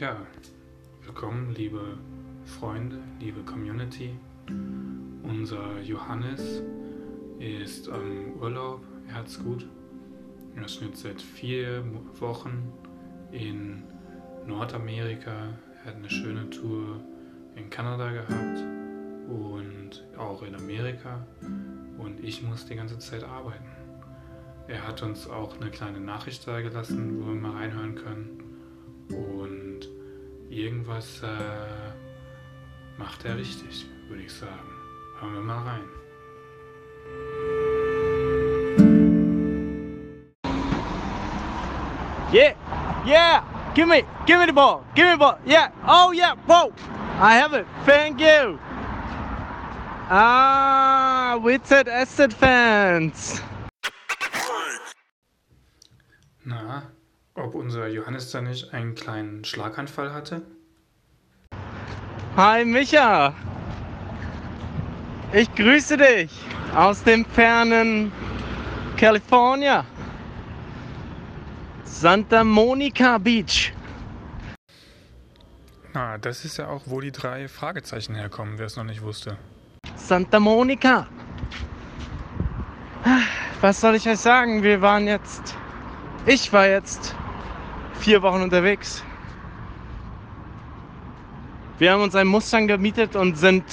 Ja, willkommen, liebe Freunde, liebe Community. Unser Johannes ist am Urlaub, er hat's gut. Er ist jetzt seit vier Wochen in Nordamerika. Er hat eine schöne Tour in Kanada gehabt und auch in Amerika. Und ich muss die ganze Zeit arbeiten. Er hat uns auch eine kleine Nachricht da gelassen, wo wir mal reinhören können. Irgendwas äh, macht er richtig, würde ich sagen. Hören wir mal rein. Yeah, yeah. Give me, give me the ball. Give me the ball. Yeah. Oh yeah. Whoa. I have it. Thank you. Ah, Wizard Asset Fans. Na, ob unser Johannes da nicht einen kleinen Schlaganfall hatte? Hi Micha. Ich grüße dich aus dem fernen California. Santa Monica Beach. Na, das ist ja auch, wo die drei Fragezeichen herkommen, wer es noch nicht wusste. Santa Monica. Was soll ich euch sagen? Wir waren jetzt. Ich war jetzt vier Wochen unterwegs. Wir haben uns einen Mustang gemietet und sind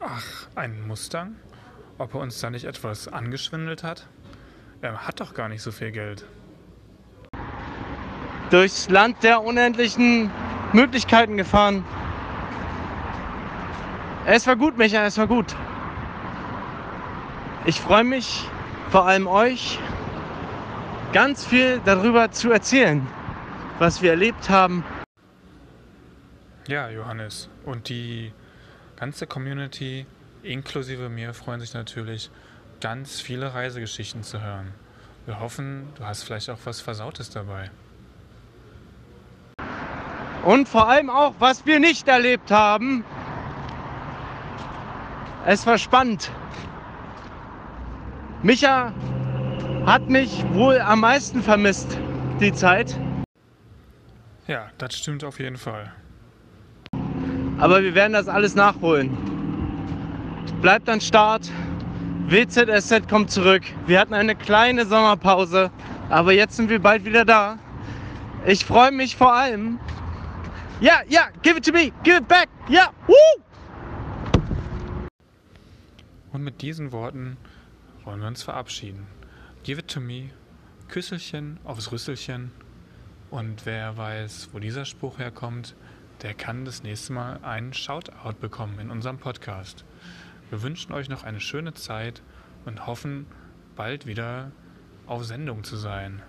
Ach, ein Mustang? Ob er uns da nicht etwas angeschwindelt hat? Er hat doch gar nicht so viel Geld. durchs Land der unendlichen Möglichkeiten gefahren. Es war gut, Micha, es war gut. Ich freue mich, vor allem euch, ganz viel darüber zu erzählen, was wir erlebt haben. Ja, Johannes. Und die ganze Community, inklusive mir, freuen sich natürlich, ganz viele Reisegeschichten zu hören. Wir hoffen, du hast vielleicht auch was Versautes dabei. Und vor allem auch, was wir nicht erlebt haben. Es war spannend. Micha hat mich wohl am meisten vermisst, die Zeit. Ja, das stimmt auf jeden Fall. Aber wir werden das alles nachholen. Bleibt an Start. WZSZ kommt zurück. Wir hatten eine kleine Sommerpause, aber jetzt sind wir bald wieder da. Ich freue mich vor allem. Ja, ja, give it to me, give it back. Ja, woo! Und mit diesen Worten wollen wir uns verabschieden. Give it to me, Küsselchen aufs Rüsselchen. Und wer weiß, wo dieser Spruch herkommt, der kann das nächste Mal einen Shoutout bekommen in unserem Podcast. Wir wünschen euch noch eine schöne Zeit und hoffen, bald wieder auf Sendung zu sein.